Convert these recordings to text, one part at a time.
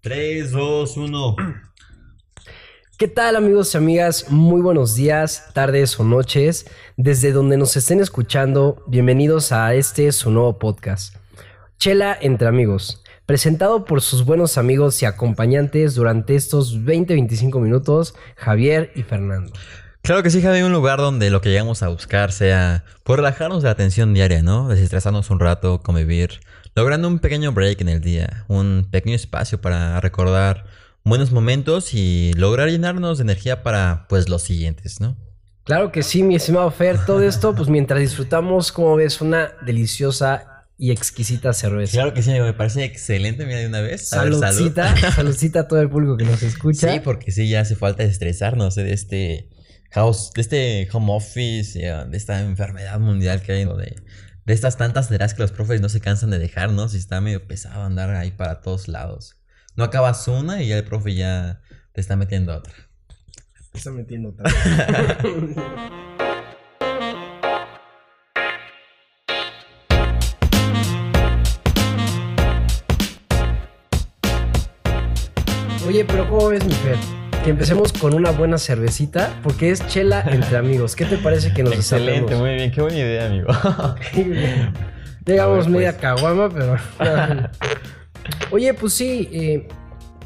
3, 2, 1. ¿Qué tal amigos y amigas? Muy buenos días, tardes o noches. Desde donde nos estén escuchando, bienvenidos a este su nuevo podcast. Chela entre amigos, presentado por sus buenos amigos y acompañantes durante estos 20-25 minutos, Javier y Fernando. Claro que sí, Javi, un lugar donde lo que llegamos a buscar sea por relajarnos de la tensión diaria, ¿no? Desestresarnos un rato, convivir, logrando un pequeño break en el día, un pequeño espacio para recordar buenos momentos y lograr llenarnos de energía para, pues, los siguientes, ¿no? Claro que sí, mi estimado Fer, todo esto, pues mientras disfrutamos, como ves, una deliciosa y exquisita cerveza. Claro que sí, me parece excelente, mira de una vez. A ver, Saludcita, saludcita a todo el público que nos escucha. Sí, porque sí, ya hace falta estresarnos de este house, de este home office, de esta enfermedad mundial que hay, de, de estas tantas tareas que los profes no se cansan de dejar, ¿no? Si está medio pesado andar ahí para todos lados. No acabas una y ya el profe ya te está metiendo otra. Te está metiendo otra. Oye, pero ¿cómo ves, mi Fer? Que empecemos con una buena cervecita, porque es chela entre amigos. ¿Qué te parece que nos Excelente, desatemos? muy bien, qué buena idea, amigo. Digamos A ver, media pues. caguama, pero. Oye, pues sí, eh,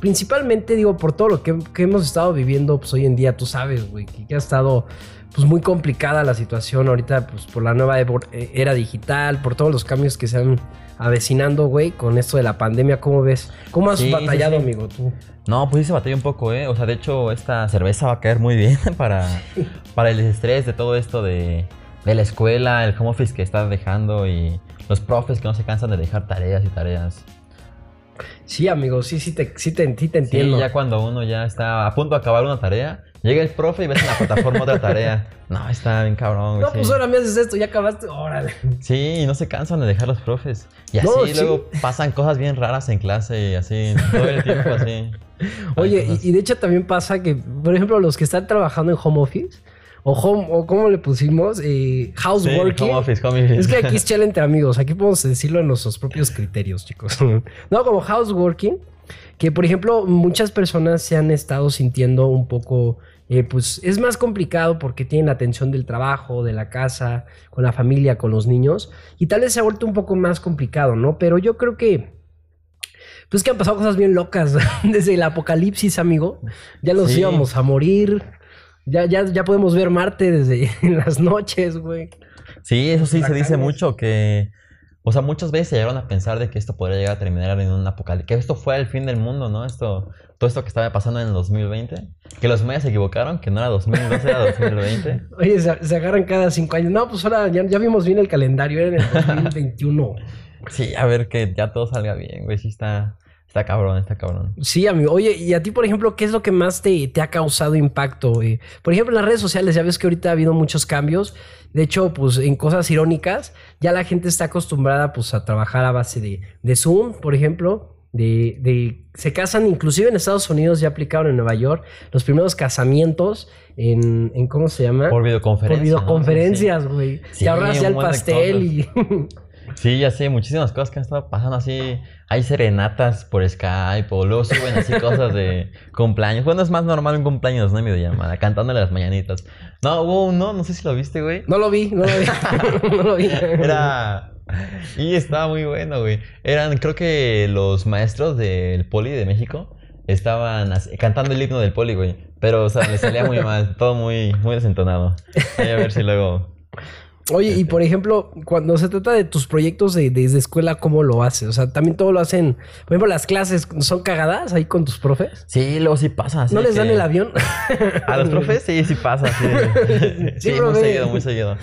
principalmente digo, por todo lo que, que hemos estado viviendo pues, hoy en día, tú sabes, güey, que, que ha estado pues muy complicada la situación ahorita, pues por la nueva eh, era digital, por todos los cambios que se han avecinando, güey, con esto de la pandemia, ¿cómo ves? ¿Cómo has Sí, sí, batallado, sí. amigo, tú? No, pues sí se batalla un poco, ¿eh? O sea, de hecho, esta cerveza va a caer muy bien para, para el estrés de todo esto de, de la escuela, el home office que estás dejando y los profes que no se cansan de dejar tareas y tareas. Sí, amigo, sí, sí te, sí te, sí te entiendo. Sí, ya cuando uno ya está a punto de acabar una tarea, llega el profe y ves en la plataforma otra tarea. No, está bien cabrón. no, pues sí. ahora me haces esto, ya acabaste, órale. Sí, y no se cansan de dejar los profes. Y así No, sí. luego pasan cosas bien raras en clase y así, todo el tiempo así. Oye, y, y de hecho también pasa que, por ejemplo, los que están trabajando en home office, o home, o como le pusimos, eh, Sí, houseworking. home office, home office. Es que aquí es chela entre amigos, aquí podemos decirlo en nuestros propios criterios, chicos. No, como houseworking, que por ejemplo muchas personas se han estado sintiendo un poco, eh, pues es más complicado porque tienen la atención del trabajo, de la casa, con la familia, con los niños, y tal vez se ha vuelto un poco más complicado, ¿no? Pero yo creo que... Pues que han pasado cosas bien locas desde el apocalipsis, amigo. Ya nos Sí. íbamos a morir. Ya, ya, ya podemos ver Marte desde en las noches, güey. Sí, eso sí se dice mucho que... O sea, muchas veces se llegaron a pensar de que esto podría llegar a terminar en un apocalipsis. Que esto fue el fin del mundo, ¿no? Esto, todo esto que estaba pasando en el 2020. Que los mayas se equivocaron, que no era 2012, era 2020. Oye, se, se agarran cada cinco años. No, pues ahora ya, ya vimos bien el calendario, era en el 2021. Sí, a ver que ya todo salga bien, güey. Sí está, está cabrón, está cabrón. Sí, amigo. Oye, y a ti, por ejemplo, ¿qué es lo que más te, te ha causado impacto? güey? Por ejemplo, en las redes sociales, ya ves que ahorita ha habido muchos cambios. De hecho, pues en cosas irónicas, ya la gente está acostumbrada pues a trabajar a base de, de Zoom, por ejemplo. De, de- se casan, inclusive en Estados Unidos ya aplicaron en Nueva York los primeros casamientos en, en ¿cómo se llama? Por videoconferencia. Por ¿no? videoconferencias, güey. Sí, Te ahorras ya un el pastel y... Sí, ya sé, muchísimas cosas que han estado pasando así. Hay serenatas por Skype o luego suben así cosas de cumpleaños. Bueno, es más normal un cumpleaños, ¿no? En videollamada, cantándole las mañanitas. No, hubo uno, no sé si lo viste, güey. No lo vi, no lo vi. no lo vi. Era... Y estaba muy bueno, güey. Eran, creo que los maestros del Poli de México estaban así- cantando el himno del Poli, güey. Pero, o sea, le salía muy mal, todo muy, muy desentonado. Voy a ver si luego... Oye, y por ejemplo, cuando se trata de tus proyectos de, desde escuela, ¿cómo lo haces? O sea, también todo lo hacen. Por ejemplo, las clases son cagadas ahí con tus profes. Sí, luego sí pasa. ¿No les dan el avión? A los profes sí, sí pasa, sí. Sí, Sí, muy seguido, muy seguido.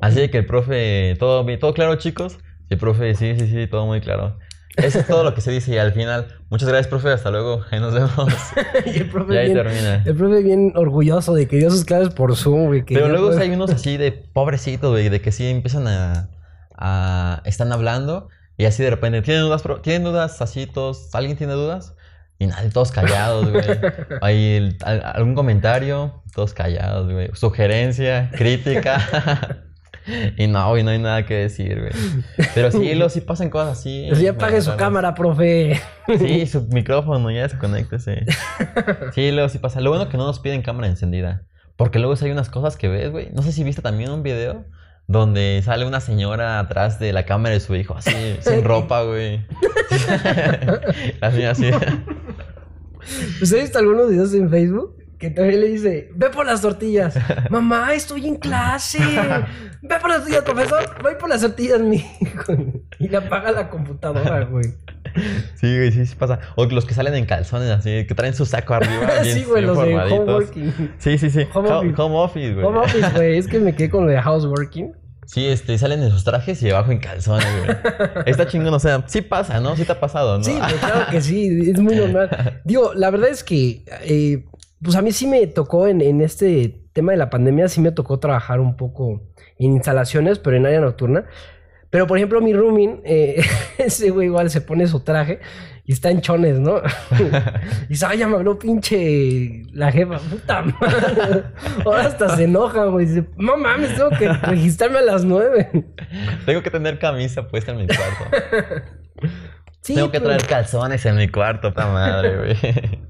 Así que el profe, todo, todo claro, chicos. Sí, profe, sí, sí, sí, todo muy claro. Eso es todo lo que se dice y al final, muchas gracias, profe, hasta luego, ahí nos vemos. y el profe, Y ahí bien, termina. el profe bien orgulloso de que dio sus clases por Zoom, güey. Pero luego hay unos así de pobrecitos, güey, de que sí empiezan a, a- están hablando y así de repente, ¿tienen dudas? pro- ¿Tienen dudas así todos? ¿Alguien tiene dudas? Y nadie, todos callados, güey. Hay el- algún comentario, todos callados, güey. Sugerencia, crítica. Y no, güey, no hay nada que decir, güey. Pero sí, luego sí pasan cosas así. Pues ya apague su cámara, profe. Sí, su micrófono ya se conecta, sí. Sí, luego sí pasa. Lo bueno que no nos piden cámara encendida. Porque luego hay unas cosas que ves, güey. No sé si viste también un video donde sale una señora atrás de la cámara de su hijo, así, sin ropa, güey. así, así. ¿Usted ha visto algunos videos en Facebook? Que también le dice, ve por las tortillas. Mamá, estoy en clase. Ve por las tortillas, profesor. Voy por las tortillas, mi hijo. Y le apaga la computadora, güey. Sí, güey, sí, sí pasa. O los que salen en calzones, así, que traen su saco arriba. bien- sí, güey, los de homeworking. Sí, sí, sí. Home Ho- office. Home office, güey. Home office, güey. Es que me quedé con lo de houseworking. Sí, este, salen en sus trajes y abajo en calzones, güey. Está chingón, o sea, sí pasa, ¿no? Sí te ha pasado, ¿no? Sí, claro que sí, es muy normal. Digo, la verdad es que, eh, pues a mí sí me tocó en, en este tema de la pandemia, sí me tocó trabajar un poco en instalaciones, pero en área nocturna. Pero, por ejemplo, mi rooming, eh, ese güey igual se pone su traje y está en chones, ¿no? y dice, ay, ya me habló pinche la jefa, puta madre. Ahora hasta se enoja, güey. Dice, no mames, tengo que registrarme a las nueve. Tengo que tener camisa puesta en mi cuarto. Sí, Tengo que pero- traer calzones en mi cuarto, puta madre, güey.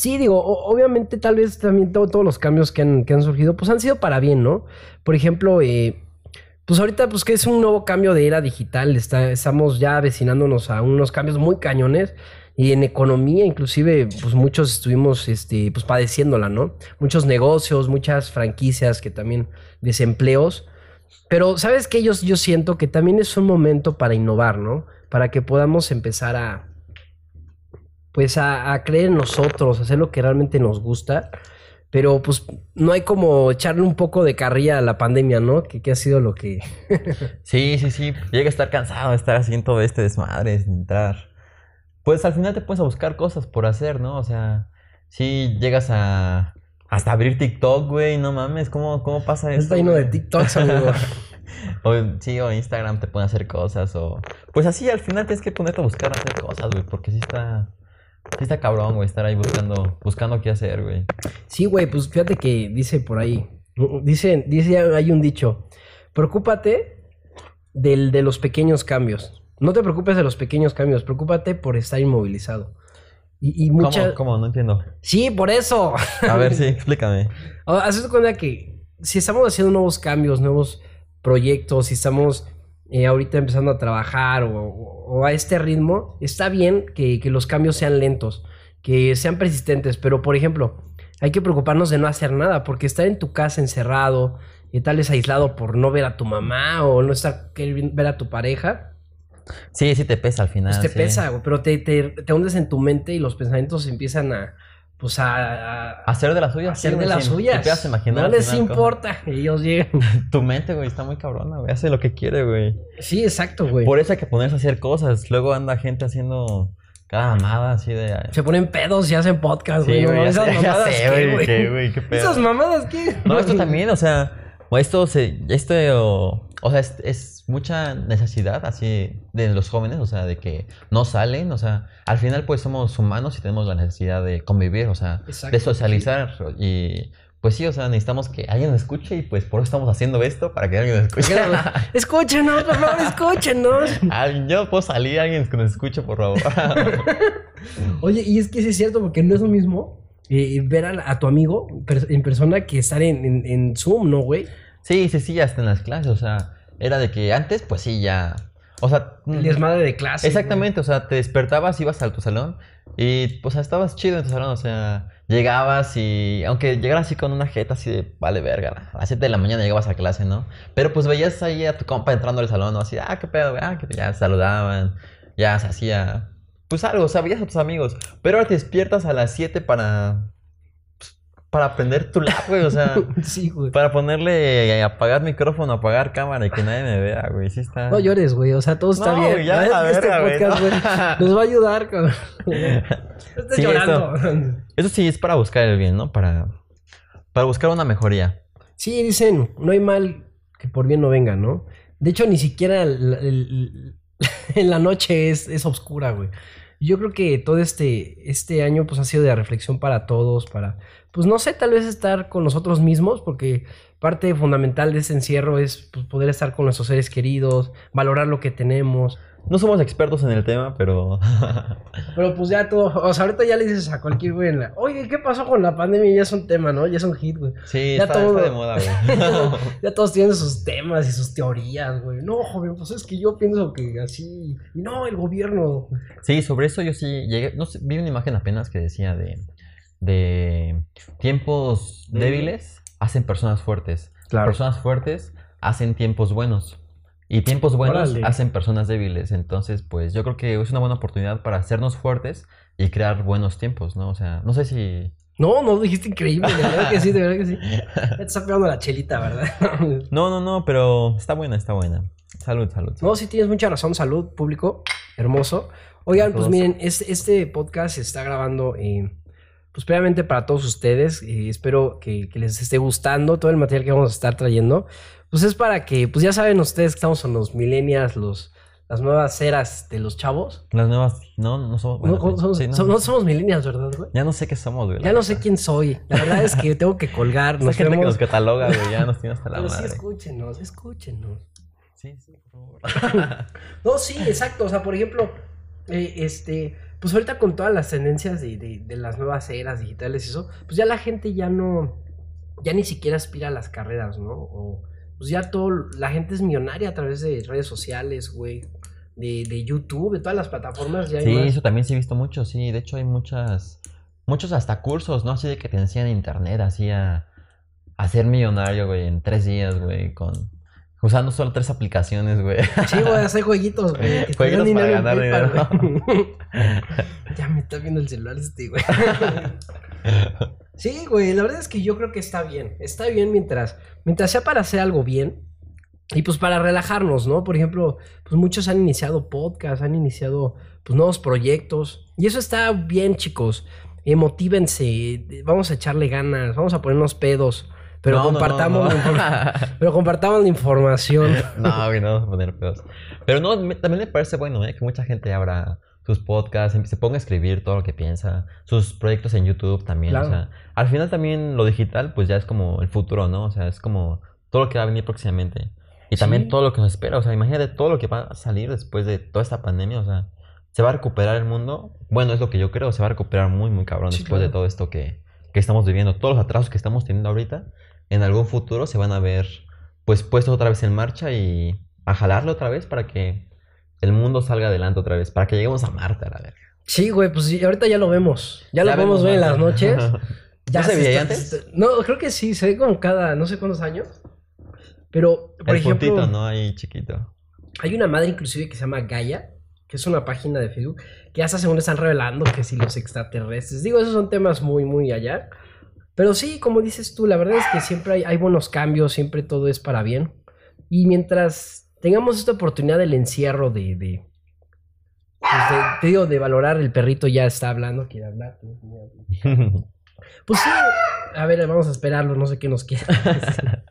Sí, digo, obviamente tal vez también to- todos los cambios que han, que surgido, pues han sido para bien, ¿no? Por ejemplo, eh, pues ahorita pues que es un nuevo cambio de era digital, está, estamos ya avecinándonos a unos cambios muy cañones y en economía inclusive pues muchos estuvimos este, pues padeciéndola, ¿no? Muchos negocios, muchas franquicias que también desempleos. Pero, ¿sabes qué? Yo, yo siento que también es un momento para innovar, ¿no? Para que podamos empezar a, pues a, a creer en nosotros, hacer lo que realmente nos gusta. Pero pues no hay como echarle un poco de carrilla a la pandemia, ¿no? Que, que ha sido lo que... Sí, sí, sí. Llega a estar cansado de estar haciendo todo este desmadre, sin entrar. Pues al final te puedes a buscar cosas por hacer, ¿no? O sea, si llegas a hasta abrir TikTok, güey, no mames, ¿cómo, cómo pasa eso? Está lleno de? TikToks, amigo. O, sí, o Instagram te pueden hacer cosas, o... Pues así, al final tienes que ponerte a buscar hacer cosas, güey, porque sí está... Sí está cabrón, güey, estar ahí buscando, buscando qué hacer, güey. Sí, güey, pues fíjate que dice por ahí, dice, dice, hay un dicho, preocúpate del, de los pequeños cambios. No te preocupes de los pequeños cambios, preocúpate por estar inmovilizado. Y, y muchas... ¿Cómo? ¿Cómo? No entiendo. Sí, por eso. A ver, sí, explícame. Ahora, Haz de cuenta que si estamos haciendo nuevos cambios, nuevos proyectos, si estamos eh, ahorita empezando a trabajar o, a este ritmo, está bien que, que los cambios sean lentos, que sean persistentes, pero por ejemplo, hay que preocuparnos de no hacer nada, porque estar en tu casa encerrado y tal vez aislado por no ver a tu mamá o no estar querer ver a tu pareja, Sí, sí te pesa al final. pues te sí. pesa, pero te, te, te hundes en tu mente y los pensamientos empiezan a, pues a, a- Hacer de las suyas. hacer de las suyas. Te puedas imaginar no les importa, ellos llegan. Tu mente, güey, está muy cabrona, güey. Hace lo que quiere, güey. Sí, exacto, güey. Por eso hay que ponerse a hacer cosas. Luego anda gente haciendo cada mamada así de. Se ponen pedos y hacen podcast, Sí, güey. güey, esas sé, mamadas, sé, ¿qué, güey, qué, güey, qué pedo. Esas mamadas, ¿qué? No, esto también, o sea, o esto se, esto, o, sea, es, es mucha necesidad así de los jóvenes, o sea, de que no salen, o sea, al final pues somos humanos y tenemos la necesidad de convivir, o sea, Exacto, de socializar y pues sí, o sea, necesitamos que alguien nos escuche y pues por eso estamos haciendo esto, para que alguien nos escuche. Escúchenos, por favor, escúchenos. Yo puedo salir, alguien que nos escuche, por favor. Oye, y es que sí es cierto, porque no es lo mismo eh, ver a, a tu amigo en persona que estar en, en- en Zoom, ¿no, güey? Sí, sí, sí, hasta en las clases, o sea, era de que antes, pues sí, ya, o sea... El desmadre de clase. Exactamente, o sea, te despertabas, ibas a tu salón y pues estabas chido en tu salón, o sea, llegabas y aunque llegaras así con una jeta así de vale verga, a las 7 de la mañana llegabas a clase, ¿no? Pero pues veías ahí a tu compa entrando al salón, ¿no? Así, ah, qué pedo, güey, ah, que ya saludaban, ya se hacía, pues algo, o sea, veías a tus amigos, pero ahora te despiertas a las 7 para, para aprender tu lap, güey, o sea... Sí, güey. Para ponerle eh, apagar micrófono, apagar cámara y que nadie me vea, güey. Sí está. No llores, güey. O sea, todo está No, bien. ya la este verga, güey, podcast, no. güey, nos va a ayudar, cabrón. Sí, llorando. Eso sí es para buscar el bien, ¿no? Para, para buscar una mejoría. Sí, dicen, no hay mal que por bien no venga, ¿no? De hecho, ni siquiera el- el- en la noche es, es oscura, güey. Yo creo que todo este, este año pues ha sido de reflexión para todos, para, pues no sé, tal vez estar con nosotros mismos, porque parte fundamental de ese encierro es pues, poder estar con nuestros seres queridos, valorar lo que tenemos. No somos expertos en el tema, pero. pero pues ya todo. O sea, ahorita ya le dices a cualquier güey, la, oye, ¿qué pasó con la pandemia? Ya es un tema, ¿no? Ya es un hit, güey. Sí, ya está, de moda, güey. ya todos tienen sus temas y sus teorías, güey. No, joven, pues es que yo pienso que así. Y no, el gobierno. Sí, sobre eso yo sí llegué. No sé, vi una imagen apenas que decía de. De tiempos débiles hacen personas fuertes. Personas fuertes hacen tiempos buenos. Y tiempos buenos hacen personas débiles. Entonces, pues yo creo que es una buena oportunidad para hacernos fuertes y crear buenos tiempos, ¿no? O sea, no sé si. No, no, dijiste increíble, de verdad que sí, de verdad que sí. Te está pegando la chelita, ¿verdad? no, no, no, pero está buena, está buena. Salud, salud. No, sí tienes mucha razón, salud, público, hermoso. Oigan, pues miren, este, este podcast se está grabando eh, pues previamente para todos ustedes. espero que, les esté gustando todo el material que vamos a estar trayendo. Pues es para que, pues ya saben ustedes que estamos en los millennials, los, las nuevas eras de los chavos. Las nuevas, no, no somos. no, somos, millennials, ¿verdad, güey? Ya no sé qué somos, güey. Ya no sé quién soy. La verdad es que tengo que colgar. Nos gente que nos cataloga, güey. Ya nos tiene hasta la Pero madre. sí, escúchenos, escúchenos. Sí, sí, por favor. no, sí, exacto. O sea, por ejemplo, eh, este pues ahorita con todas las tendencias de, las nuevas eras digitales y eso, pues ya la gente ya no, ya ni siquiera aspira a las carreras, ¿no? O, pues ya todo, la gente es millonaria a través de redes sociales, güey, de, YouTube, de todas las plataformas. Ya sí, eso también se ha visto mucho, sí, de hecho hay muchas, muchos hasta cursos, ¿no? Así de que te enseñan internet, así a, a ser millonario, güey, en tres días, güey, con Usando solo tres aplicaciones, güey. Sí, güey, hacer jueguitos, güey. Jueguitos para ganar dinero. ya me está viendo el celular este, güey. sí, güey, la verdad es que yo creo que está bien. Está bien mientras, mientras sea para hacer algo bien. Y pues para relajarnos, ¿no? Por ejemplo, pues muchos han iniciado podcasts, han iniciado pues nuevos proyectos. Y eso está bien, chicos. Emotívense, vamos a echarle ganas, vamos a ponernos pedos. Pero compartamos, pero compartamos la información. No, güey, no vamos a poner pedos. Pero no, también me parece bueno, ¿eh? Que mucha gente abra sus podcasts, se ponga a escribir todo lo que piensa, sus proyectos en YouTube también. O sea, al final también lo digital, pues ya es como el futuro, ¿no? O sea, es como todo lo que va a venir próximamente. Y también todo lo que nos espera. O sea, imagínate todo lo que va a salir después de toda esta pandemia. O sea, se va a recuperar el mundo. Bueno, es lo que yo creo. Se va a recuperar muy, muy cabrón después de todo esto que, que estamos viviendo. Todos los atrasos que estamos teniendo ahorita en algún futuro se van a ver pues puestos otra vez en marcha y a jalarlo otra vez para que el mundo salga adelante otra vez, para que lleguemos a Marte a la verga. Sí, güey, pues ahorita ya lo vemos. Ya, lo vemos, ver en las noches. ya ¿No se, veía antes? No, creo que sí, se ve como cada no sé cuántos años. Pero, por el ejemplo. Puntito, ¿no? Ahí chiquito. Hay una madre inclusive que se llama Gaia, que es una página de Facebook, que hasta según están revelando que si los extraterrestres. Digo, esos son temas muy, muy allá. Pero sí, como dices tú, la verdad es que siempre hay, buenos cambios, siempre todo es para bien. Y mientras tengamos esta oportunidad del encierro de, de, pues te digo, de valorar, el perrito ya está hablando, quiere hablar. Pues sí, a ver, vamos a esperarlo, no sé qué nos quiera.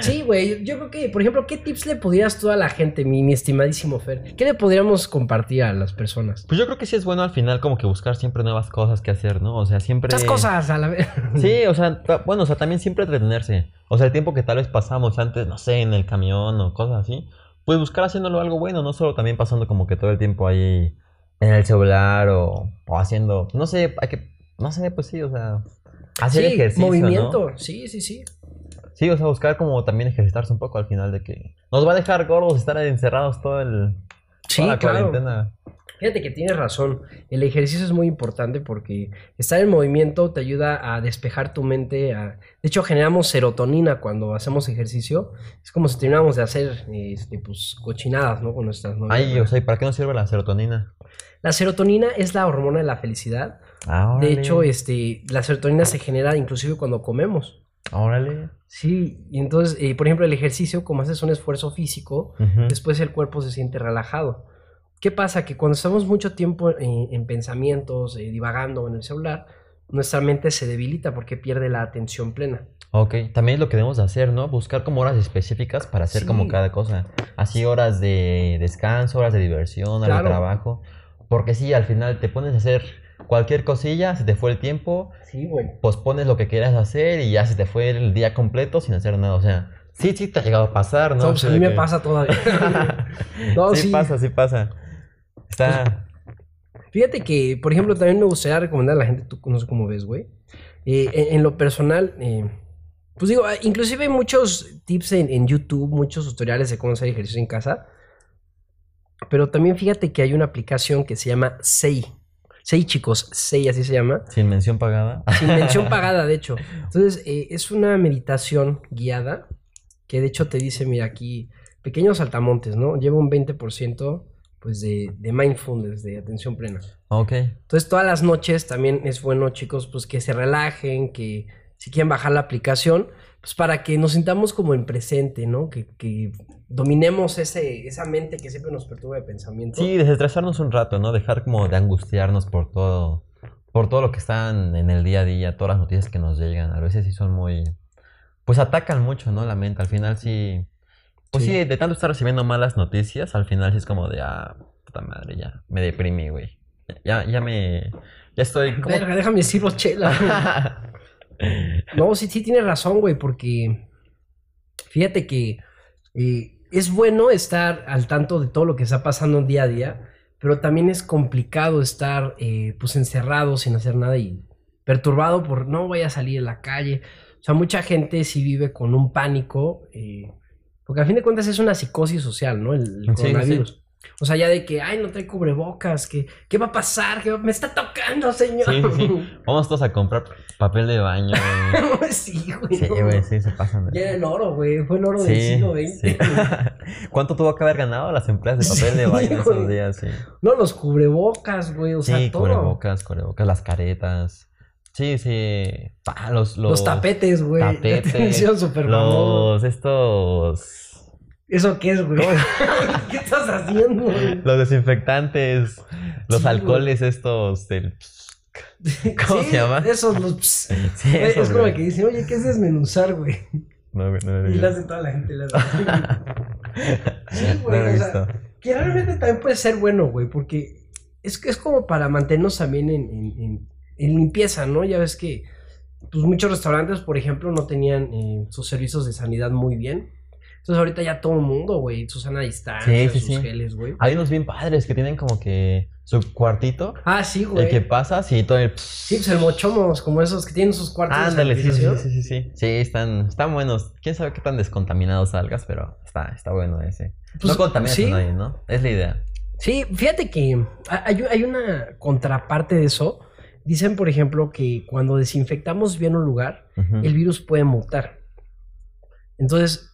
Sí, güey, yo creo que, por ejemplo, ¿qué tips le podrías tú a la gente, mi, estimadísimo Fer? ¿Qué le podríamos compartir a las personas? Pues yo creo que sí es bueno al final como que buscar siempre nuevas cosas que hacer, ¿no? O sea, siempre... Muchas cosas a la vez. Sí, o sea, bueno, o sea, también siempre entretenerse. O sea, el tiempo que tal vez pasamos antes, no sé, en el camión o cosas así, pues buscar haciéndolo algo bueno, no solo también pasando como que todo el tiempo ahí en el celular o, o haciendo, no sé, hay que, no sé, pues sí, o sea, hacer ejercicio, movimiento, sí, sí, sí. Sí, o sea, buscar como también ejercitarse un poco al final de que nos va a dejar gordos estar encerrados todo el sí, la cuarentena. Fíjate que tienes razón. El ejercicio es muy importante porque estar en movimiento te ayuda a despejar tu mente. A... De hecho, generamos serotonina cuando hacemos ejercicio. Es como si termináramos de hacer este, pues, cochinadas, ¿no? Con nuestras novias. Ay, o sea, ¿y para qué nos sirve la serotonina? La serotonina es la hormona de la felicidad. Ah, de hecho, este, la serotonina se genera inclusive cuando comemos. Órale. Sí, y entonces, eh, por ejemplo, el ejercicio, como haces un esfuerzo físico, después el cuerpo se siente relajado. ¿Qué pasa? Que cuando estamos mucho tiempo en, pensamientos, eh, divagando en el celular, nuestra mente se debilita porque pierde la atención plena. Ok, también es lo que debemos hacer, ¿no? Buscar como horas específicas para hacer como cada cosa. Así horas de descanso, horas de diversión, horas de trabajo. Porque sí, al final te pones a hacer cualquier cosilla, se te fue el tiempo, Sí, güey. pospones lo que quieras hacer y ya se te fue el día completo sin hacer nada. O sea, sí, sí te ha llegado a pasar, ¿no? No, pues a mí me pasa todavía. no, sí, sí. pasa, sí pasa. Está... Fíjate que, por ejemplo, también me gustaría recomendar a la gente, tú no sé cómo ves, güey. Eh, en, en lo personal, eh, pues digo, ah, inclusive hay muchos tips en, en YouTube, muchos tutoriales de cómo hacer ejercicio en casa. Pero también fíjate que hay una aplicación que se llama Sei. Sei, chicos, Sei, así se llama. Sin mención pagada. Sin mención pagada, de hecho. Entonces, eh, es una meditación guiada que de hecho te dice, mira, aquí, pequeños saltamontes, ¿no? Lleva un 20% pues de, de mindfulness, de atención plena. ok. Entonces, todas las noches también es bueno, chicos, pues que se relajen, que si quieren bajar la aplicación, pues para que nos sintamos como en presente, ¿no? Que, que dominemos ese, esa mente que siempre nos perturba de pensamiento. Sí, desestresarnos un rato, ¿no? Dejar como de angustiarnos por todo, por todo lo que están en el día a día, todas las noticias que nos llegan. A veces sí son muy, pues atacan mucho, ¿no? La mente. Al final sí, pues sí, Sí. de tanto estar recibiendo malas noticias, al final sí es como de, ah, puta madre, ya, me deprimí, güey. Ya, ya me, ya estoy como... Verga, déjame sirvo chela. No, sí, sí tienes razón, güey, porque fíjate que eh, es bueno estar al tanto de todo lo que está pasando día a día, pero también es complicado estar eh, pues encerrado sin hacer nada y perturbado por no voy a salir a la calle. O sea, mucha gente sí vive con un pánico, eh, porque a fin de cuentas es una psicosis social, ¿no? El, el Sí, sí. O sea, ya de que, ay, no trae cubrebocas, que, ¿qué va a pasar? ¿Qué va- Me está tocando, señor. Sí, sí, sí. Vamos todos a comprar papel de baño, güey. sí, güey. Sí, no. güey, sí, se pasan de... Ya era el oro, güey. Fue el oro del siglo XX. sí. ¿Cuánto tuvo que haber ganado las empresas de papel de baño en esos días? Sí. No, los cubrebocas, güey. O sea, sí, todo. cubrebocas, cubrebocas, las caretas. Sí, sí. Pa, los, los, Los, tapetes, güey. tapetes, super. Los estos. ¿Eso qué es, güey? ¿Qué estás haciendo, güey? Los desinfectantes. Los Sí, alcoholes estos del. ¿Cómo Sí, se llama? Esos, los. Sí, Güey, esos, es como güey. que dicen, oye, ¿qué es desmenuzar, güey? No, güey, no lo he Y le hace toda la gente. Hace. Sí, No güey. lo o sea, que realmente también puede ser bueno, güey, porque es, que es como para mantenernos también en, en- en- en limpieza, ¿no? Ya ves que pues muchos restaurantes, por ejemplo, no tenían eh, sus servicios de sanidad muy bien. Entonces ahorita ya todo el mundo, güey, su sana distancia, Sí, sí, sus sí. geles, güey. Hay unos bien padres que tienen como que su cuartito. Ah, sí, El güey. que pasas y todo el. Sí, pues el mochomos, como esos que tienen sus cuartos Ándale, sí, sí, sí, sí, sí. Sí, están, están buenos. Quién sabe qué tan descontaminados salgas, pero está, está bueno ese. Pues, no contaminas a nadie, ¿no? Es la idea. Sí, fíjate que hay, hay una contraparte de eso. Dicen, por ejemplo, que cuando desinfectamos bien un lugar, el virus puede mutar. Entonces,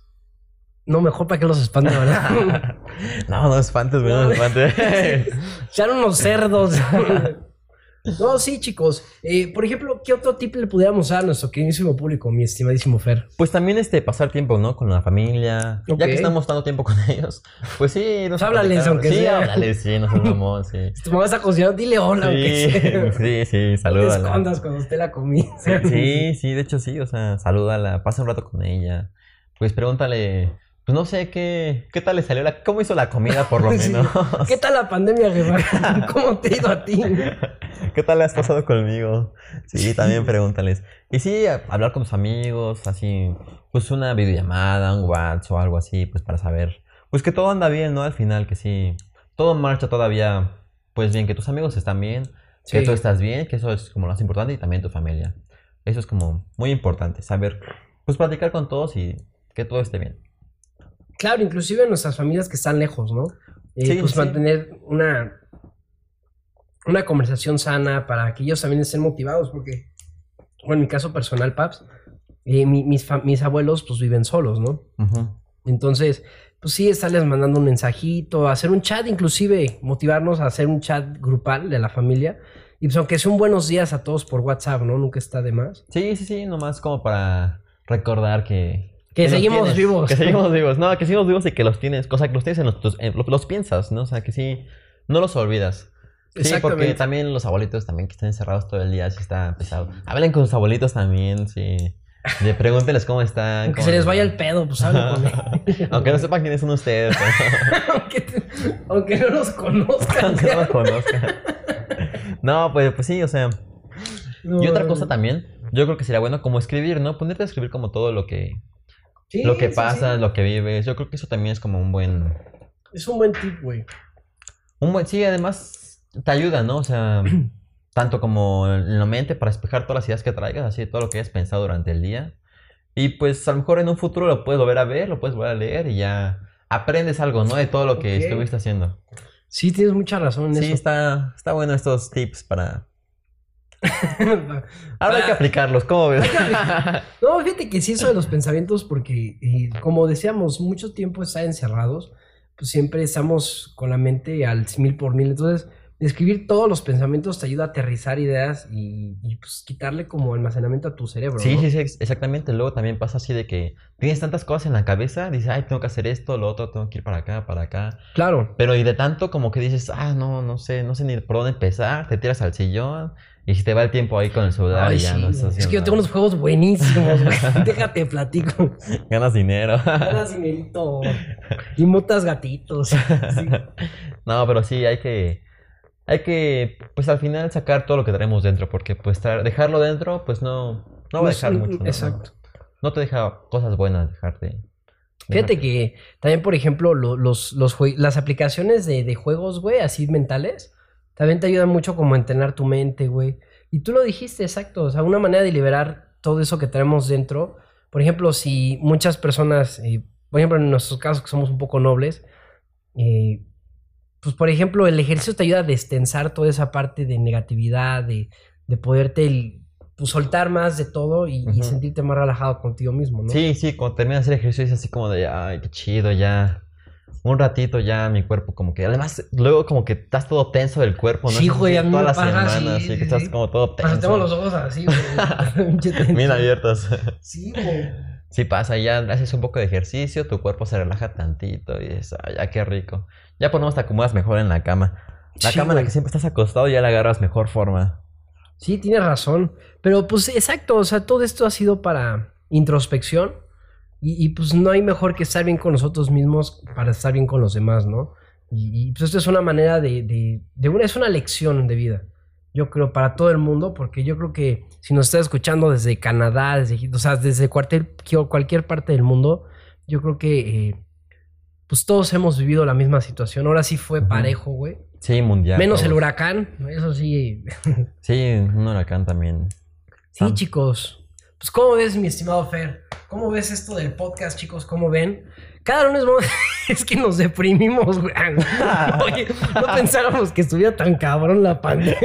no, mejor para que los espanten, ¿verdad? no, no espantes, güey, no, espantes. Sean unos cerdos. no, sí, chicos. Eh, por ejemplo, ¿qué otro tip le pudiéramos dar a nuestro queridísimo público, mi estimadísimo Fer? pues también este, pasar tiempo, ¿no? Con la familia. Ya que estamos dando tiempo con ellos. Pues sí, nos háblales, aunque sí, sea. háblales, sí, nos hablamos, sí. Si tu mamá está cocinando, dile hola, aunque Sí, sea. sí, sí, No te salúdala. escondas cuando esté la comida. Sí, sí, de hecho sí, o sea, salúdala, pasa un rato con ella. Pues pregúntale, pues no sé qué, qué tal le salió la, cómo hizo la comida por lo Sí. menos. ¿Qué tal la pandemia, jefa? ¿Cómo te ha ido a ti? ¿Qué tal has pasado conmigo? Sí, también pregúntales. Y sí, hablar con tus amigos, así, pues una videollamada, un WhatsApp o algo así, pues para saber, pues que todo anda bien, ¿no? Al final, que sí, todo marcha todavía, pues bien, que tus amigos están bien, que Sí. tú estás bien, que eso es como lo más importante y también tu familia. Eso es como muy importante, saber, pues platicar con todos y que todo esté bien. Claro, inclusive nuestras familias que están lejos, ¿no? Eh, Sí, pues sí. mantener una, una conversación sana para que ellos también estén motivados, porque, bueno, en mi caso personal, Paps, eh, mi- mis, mis abuelos pues viven solos, ¿no? Entonces, pues sí, estarles mandando un mensajito, hacer un chat, inclusive motivarnos a hacer un chat grupal de la familia. Y pues aunque sea un buenos días a todos por WhatsApp, ¿no? Nunca está de más. Sí, sí, sí, nomás como para recordar que... Que seguimos tienes, vivos. Que seguimos vivos. No, que seguimos vivos y que los tienes, cosa que los tienes en los, en- los, los piensas, ¿no? O sea, que sí, no los olvidas. Sí, porque también los abuelitos también que están encerrados todo el día, sí está pesado. Hablen con sus abuelitos también, sí. De pregúnteles cómo están. Aunque cómo se les vaya va. el pedo, pues hablen con él. Aunque no sepan quiénes son ustedes. aunque, te- aunque no los conozcan. Aunque no los conozcan. No, pues, pues sí, o sea. No, Y otra cosa también, yo creo que sería bueno como escribir, ¿no? Ponerte a escribir como todo lo que, Sí, lo que sí, pasa, sí. lo que vives. Yo creo que eso también es como un buen, Es un buen tip, güey. un buen, sí, además te ayuda, ¿no? O sea, tanto como en la mente para despejar todas las ideas que traigas, así todo lo que hayas pensado durante el día. Y pues a lo mejor en un futuro lo puedes volver a ver, lo puedes volver a leer y ya aprendes algo, ¿no? De todo lo que Ok. estuviste haciendo. Sí, tienes mucha razón en Sí, eso. está, está bueno estos tips para... Ahora hay que Para- aplicarlos, ¿cómo ves? No, fíjate que sí, eso de los pensamientos, porque eh, como decíamos, mucho tiempo estar encerrados, pues siempre estamos con la mente al mil por mil. Entonces, escribir todos los pensamientos te ayuda a aterrizar ideas y, y, pues quitarle como almacenamiento a tu cerebro. Sí, ¿no? sí, sí, ex- exactamente. Luego también pasa así de que tienes tantas cosas en la cabeza, dices, ay, tengo que hacer esto, lo otro, tengo que ir para acá, para acá. Claro. Pero y de tanto como que dices, ah, no, no sé, no sé ni por dónde empezar, te tiras al sillón y se te va el tiempo ahí con el celular Ay, y ya sí, no estás güey. es que yo haciendo tengo unos juegos buenísimos, güey. Déjate, platico. Ganas dinero. Ganas dinerito. Y motas gatitos. Sí. no, pero sí, hay que, hay que, pues al final sacar todo lo que tenemos dentro, porque pues dejarlo dentro, pues no, no va a dejar mucho. ¿no? Exacto. No te deja cosas buenas dejarte. Fíjate dejarte. que también, por ejemplo, lo- los, las aplicaciones de, de juegos, güey, así mentales, también te ayudan mucho como a entrenar tu mente, güey. Y tú lo dijiste, exacto. O sea, una manera de liberar todo eso que tenemos dentro. Por ejemplo, si muchas personas, eh, por ejemplo, en nuestros casos que somos un poco nobles, eh, pues por ejemplo, el ejercicio te ayuda a destensar toda esa parte de negatividad, de, de poderte el- pues, soltar más de todo y, sentirte más relajado contigo mismo, ¿no? Sí, sí, cuando terminas de hacer ejercicio es así como de, ay, qué chido, ya. Un ratito ya mi cuerpo como que, además, luego como que estás todo tenso del cuerpo, ¿no? Sí, güey, así a mí toda me la pasa, semana, sí, así sí, que estás sí. como todo tenso. tengo los ojos así, güey. Bien abiertos. Sí, güey. Sí pasa, ya haces un poco de ejercicio, tu cuerpo se relaja tantito y dices, ay, ya qué rico. Ya por lo menos te acomodas mejor en la cama. La Sí, cama en la que siempre estás acostado ya la agarras mejor forma. Sí, tienes razón. Pero pues exacto, o sea, todo esto ha sido para introspección. Y, y, pues no hay mejor que estar bien con nosotros mismos para estar bien con los demás, ¿no? Y, y, pues esto es una manera de, de, de una, es una lección de vida. Yo creo para todo el mundo, porque yo creo que si nos estás escuchando desde Canadá, desde, o sea, desde cualquier, cualquier parte del mundo, yo creo que eh, pues todos hemos vivido la misma situación. Ahora sí fue parejo, güey. Sí, mundial. Menos el huracán, eso sí. Sí, un huracán también. Sí, Sam. chicos. Pues, ¿cómo ves, mi estimado Fer? ¿Cómo ves esto del podcast, chicos? ¿Cómo ven? Cada lunes vamos... es que nos deprimimos, güey. Oye, no pensáramos que estuviera tan cabrón la pandemia.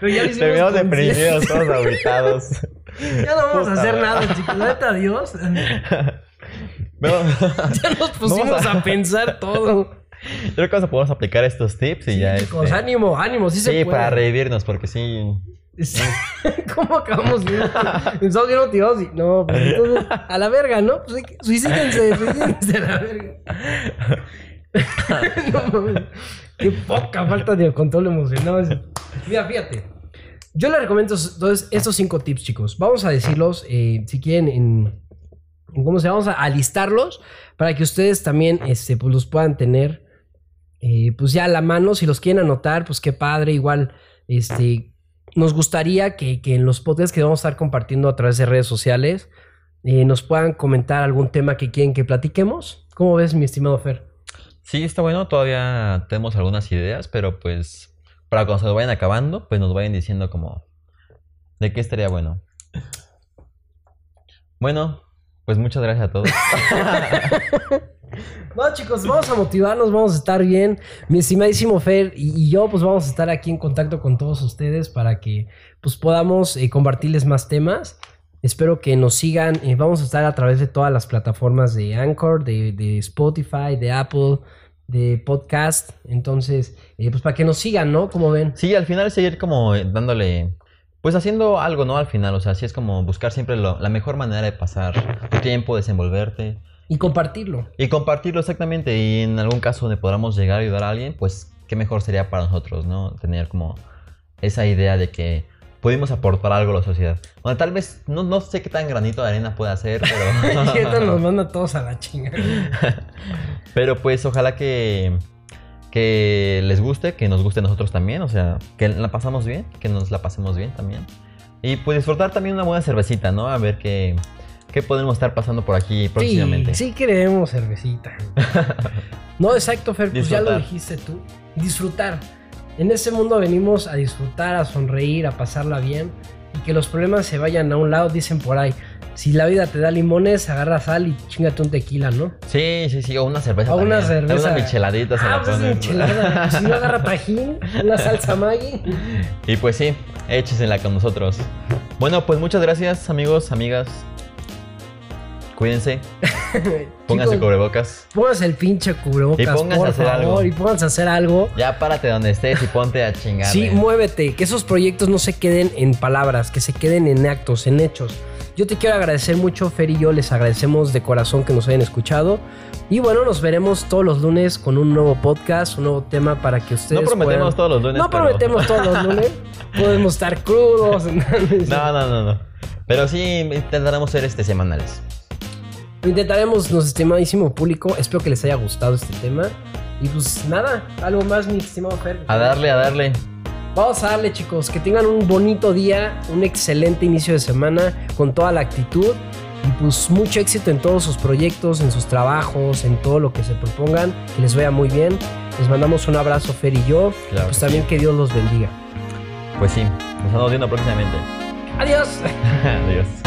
Pero ya Terminamos consciente. deprimidos, todos ahabitados. Ya no vamos a hacer nada, chicos. Neta, adiós. No, Ya nos pusimos a- a... pensar todo. yo creo que vamos a poder aplicar estos tips y Sí, ya. chicos, este, ánimo, ánimo. Sí, se Sí, puede. para revivirnos, porque sí. ¿Cómo acabamos? Estamos bien motivados y... No, pues entonces, a la verga, ¿no? Pues suicídense, suicídense a la verga. no mames. Qué poca falta de control emocional. Mira, fíjate. Yo les recomiendo entonces estos cinco tips, chicos. Vamos a decirlos, eh, si quieren, en, en cómo se vamos a alistarlos para que ustedes también este, pues, los puedan tener eh, pues ya a la mano. Si los quieren anotar, pues qué padre. Igual, este, nos gustaría que, que en los podcasts que vamos a estar compartiendo a través de redes sociales eh, nos puedan comentar algún tema que quieren que platiquemos. ¿Cómo ves, mi estimado Fer? Sí, está bueno, todavía tenemos algunas ideas, pero pues para cuando se nos vayan acabando, pues nos vayan diciendo como de qué estaría bueno. Bueno, pues muchas gracias a todos. No, chicos, vamos a motivarnos, vamos a estar bien. Mi estimadísimo Fer y, yo, pues vamos a estar aquí en contacto con todos ustedes para que pues podamos eh, compartirles más temas. Espero que nos sigan. eh, vamos a estar a través de todas las plataformas de Anchor, de, de Spotify, de Apple, de podcast. Entonces, eh, pues para que nos sigan, ¿no? Como ven. Sí, al final seguir como dándole, pues haciendo algo, ¿no? Al final, o sea, sí es como buscar siempre lo- la mejor manera de pasar tu tiempo, desenvolverte Y compartirlo. y compartirlo exactamente. Y en algún caso donde podamos llegar a ayudar a alguien, pues qué mejor sería para nosotros, ¿no? Tener como esa idea de que pudimos aportar algo a la sociedad. Bueno, tal vez, no, no sé qué tan granito de arena puede hacer, pero... Y ahorita nos manda todos a la chingada. Pero pues ojalá que, que les guste, que nos guste a nosotros también, o sea, que la pasamos bien, que nos la pasemos bien también. Y pues disfrutar también una buena cervecita, ¿no? A ver qué, qué podemos estar pasando por aquí próximamente. Sí, sí queremos cervecita. no, exacto, Fer, pues ya lo Disfrutar. dijiste tú. Disfrutar. En ese mundo venimos a disfrutar, a sonreír, a pasarla bien y que los problemas se vayan a un lado, dicen por ahí. Si la vida te da limones, agarra sal y chingate un tequila, ¿no? Sí, sí, sí, o una cerveza. O una también. cerveza. Una micheladita se ah, la pues es ponen. michelada. si no agarra tajín, una salsa Maggi. Y pues sí, échesela con nosotros. Bueno, pues muchas gracias, amigos, amigas. Cuídense, pónganse Chicos, cubrebocas. Pónganse el pinche cubrebocas, Y pónganse por a hacer favor, algo. y pónganse a hacer algo. Ya párate donde estés y ponte a chingar. Sí, muévete, que esos proyectos no se queden en palabras, que se queden en actos, en hechos. Yo te quiero agradecer mucho, Fer y yo les agradecemos de corazón que nos hayan escuchado. Y bueno, nos veremos todos los lunes con un nuevo podcast, un nuevo tema para que ustedes. No prometemos puedan- todos los lunes. No pero- prometemos todos los lunes. Podemos estar crudos. No, no, no, no. Pero sí intentaremos ser este semanales. Intentaremos, nuestro estimadísimo público. Espero que les haya gustado este tema. Y pues nada, algo más, mi estimado Fer. A darle, a darle. Vamos a darle, chicos. Que tengan un bonito día, un excelente inicio de semana con toda la actitud. Y pues mucho éxito en todos sus proyectos, en sus trabajos, en todo lo que se propongan. Que les vaya muy bien. Les mandamos un abrazo, Fer y yo. Claro pues también que Dios los bendiga. Pues sí, nos estamos viendo próximamente. Adiós. Adiós.